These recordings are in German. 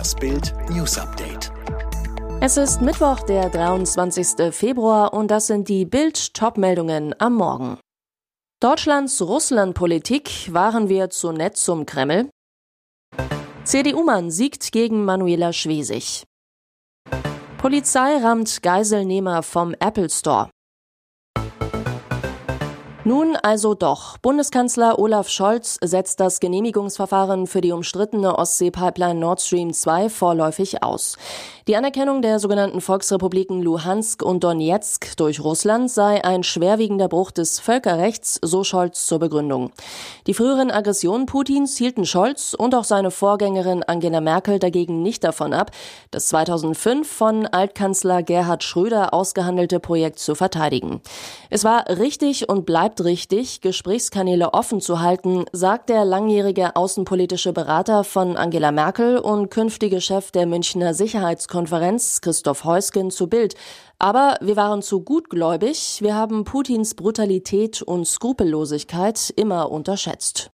Das Bild News Update. Es ist Mittwoch, der 23. Februar und das sind die Bild Topmeldungen am Morgen. Deutschlands Russlandpolitik waren wir zu nett zum Kreml. CDU-Mann siegt gegen Manuela Schwesig. Polizei rammt Geiselnehmer vom Apple Store. Nun also doch. Bundeskanzler Olaf Scholz setzt das Genehmigungsverfahren für die umstrittene Ostsee-Pipeline Nord Stream 2 vorläufig aus. Die Anerkennung der sogenannten Volksrepubliken Luhansk und Donetsk durch Russland sei ein schwerwiegender Bruch des Völkerrechts, so Scholz zur Begründung. Die früheren Aggressionen Putins hielten Scholz und auch seine Vorgängerin Angela Merkel dagegen nicht davon ab, das 2005 von Altkanzler Gerhard Schröder ausgehandelte Projekt zu verteidigen. Es war richtig und bleibt richtig, Gesprächskanäle offen zu halten, sagt der langjährige außenpolitische Berater von Angela Merkel und künftige Chef der Münchner Sicherheitskonferenz Christoph Heusgen zu Bild. Aber wir waren zu gutgläubig, wir haben Putins Brutalität und Skrupellosigkeit immer unterschätzt.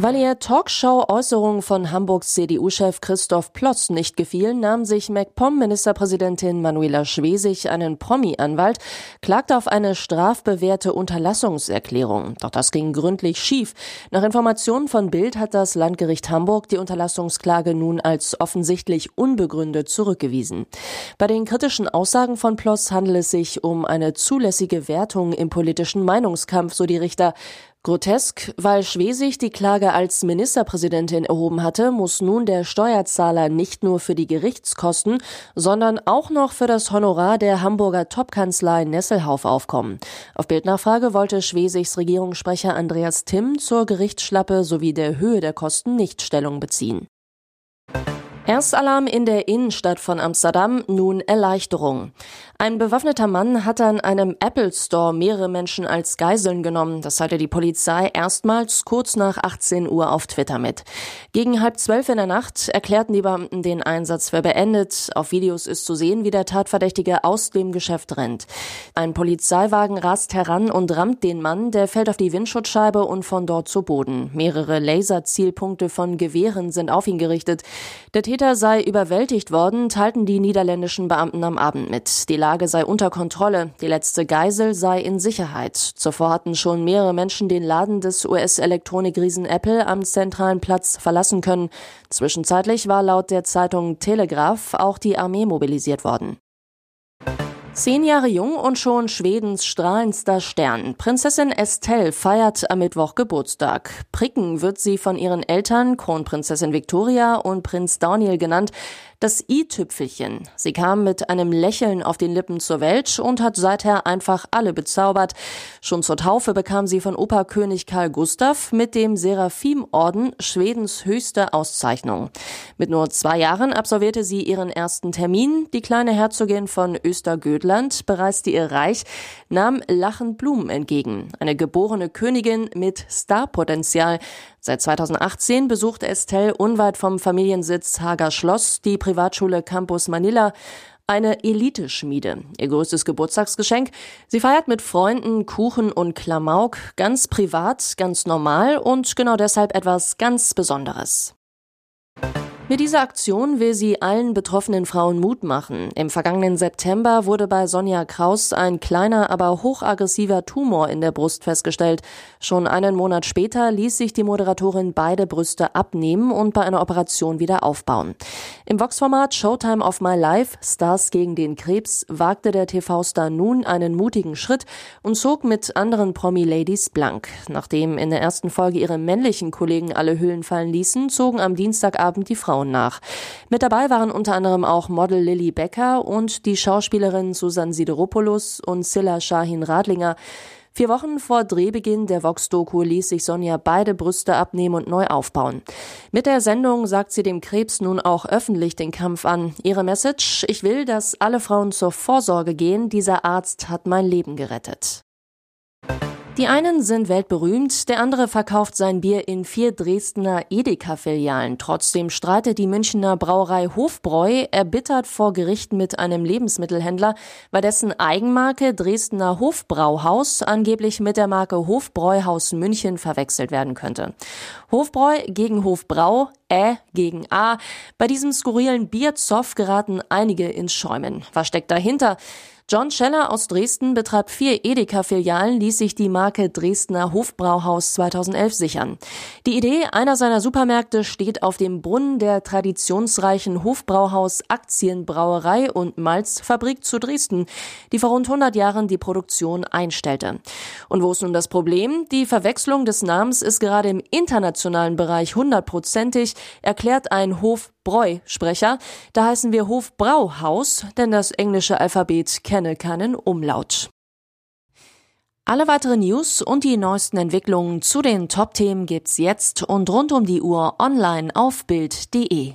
Weil ihr Talkshow-Äußerungen von Hamburgs CDU-Chef Christoph Plotz nicht gefielen, nahm sich MacPom-Ministerpräsidentin Manuela Schwesig einen Promi-Anwalt, klagte auf eine strafbewährte Unterlassungserklärung. Doch das ging gründlich schief. Nach Informationen von Bild hat das Landgericht Hamburg die Unterlassungsklage nun als offensichtlich unbegründet zurückgewiesen. Bei den kritischen Aussagen von Plotz handelt es sich um eine zulässige Wertung im politischen Meinungskampf, so die Richter. Grotesk, weil Schwesig die Klage als Ministerpräsidentin erhoben hatte, muss nun der Steuerzahler nicht nur für die Gerichtskosten, sondern auch noch für das Honorar der Hamburger Topkanzlei Nesselhauf aufkommen. Auf Bildnachfrage wollte Schwesigs Regierungssprecher Andreas Timm zur Gerichtsschlappe sowie der Höhe der Kosten nicht Stellung beziehen. Erstalarm in der Innenstadt von Amsterdam, nun Erleichterung. Ein bewaffneter Mann hat an einem Apple Store mehrere Menschen als Geiseln genommen. Das teilte die Polizei erstmals kurz nach 18 Uhr auf Twitter mit. Gegen halb zwölf in der Nacht erklärten die Beamten den Einsatz für beendet. Auf Videos ist zu sehen, wie der Tatverdächtige aus dem Geschäft rennt. Ein Polizeiwagen rast heran und rammt den Mann, der fällt auf die Windschutzscheibe und von dort zu Boden. Mehrere Laserzielpunkte von Gewehren sind auf ihn gerichtet. Der Täter sei überwältigt worden, teilten die niederländischen Beamten am Abend mit. Die Lage sei unter Kontrolle, die letzte Geisel sei in Sicherheit. Zuvor hatten schon mehrere Menschen den Laden des US-Elektronikriesen Apple am zentralen Platz verlassen können. Zwischenzeitlich war laut der Zeitung Telegraph auch die Armee mobilisiert worden. Zehn Jahre jung und schon Schwedens strahlendster Stern. Prinzessin Estelle feiert am Mittwoch Geburtstag. Pricken wird sie von ihren Eltern, Kronprinzessin Victoria und Prinz Daniel genannt. Das i-Tüpfelchen. Sie kam mit einem Lächeln auf den Lippen zur Welt und hat seither einfach alle bezaubert. Schon zur Taufe bekam sie von Operkönig Karl Gustav mit dem Seraphim-Orden Schwedens höchste Auszeichnung. Mit nur zwei Jahren absolvierte sie ihren ersten Termin. Die kleine Herzogin von Östergötland bereiste ihr Reich, nahm lachend Blumen entgegen. Eine geborene Königin mit Starpotenzial. Seit 2018 besucht Estelle unweit vom Familiensitz Hager Schloss die Privatschule Campus Manila, eine Eliteschmiede. Ihr größtes Geburtstagsgeschenk. Sie feiert mit Freunden Kuchen und Klamauk, ganz privat, ganz normal und genau deshalb etwas ganz Besonderes. Mit dieser Aktion will sie allen betroffenen Frauen Mut machen. Im vergangenen September wurde bei Sonja Kraus ein kleiner, aber hochaggressiver Tumor in der Brust festgestellt. Schon einen Monat später ließ sich die Moderatorin beide Brüste abnehmen und bei einer Operation wieder aufbauen. Im Vox-Format Showtime of My Life, Stars gegen den Krebs, wagte der TV-Star nun einen mutigen Schritt und zog mit anderen Promi-Ladies blank. Nachdem in der ersten Folge ihre männlichen Kollegen alle Hüllen fallen ließen, zogen am Dienstagabend die Frauen Frauen nach. Mit dabei waren unter anderem auch Model Lilly Becker und die Schauspielerin Susan Sideropoulos und Silla Shahin Radlinger. Vier Wochen vor Drehbeginn der Vox-Doku ließ sich Sonja beide Brüste abnehmen und neu aufbauen. Mit der Sendung sagt sie dem Krebs nun auch öffentlich den Kampf an. Ihre Message, ich will, dass alle Frauen zur Vorsorge gehen, dieser Arzt hat mein Leben gerettet. Die einen sind weltberühmt, der andere verkauft sein Bier in vier Dresdner Edeka-Filialen. Trotzdem streitet die Münchner Brauerei Hofbräu erbittert vor Gerichten mit einem Lebensmittelhändler, weil dessen Eigenmarke Dresdner Hofbrauhaus angeblich mit der Marke Hofbräuhaus München verwechselt werden könnte. Hofbräu gegen Hofbrau, Ä gegen A. Bei diesem skurrilen Bierzoff geraten einige ins Schäumen. Was steckt dahinter? John Scheller aus Dresden betreibt vier Edeka-Filialen, ließ sich die Marke Dresdner Hofbrauhaus 2011 sichern. Die Idee einer seiner Supermärkte steht auf dem Brunnen der traditionsreichen Hofbrauhaus Aktienbrauerei und Malzfabrik zu Dresden, die vor rund 100 Jahren die Produktion einstellte. Und wo ist nun das Problem? Die Verwechslung des Namens ist gerade im internationalen Bereich hundertprozentig, erklärt ein Hofbräu-Sprecher. Da heißen wir Hofbrauhaus, denn das englische Alphabet kenne keinen Umlaut. Alle weiteren News und die neuesten Entwicklungen zu den Top-Themen gibt's jetzt und rund um die Uhr online auf Bild.de.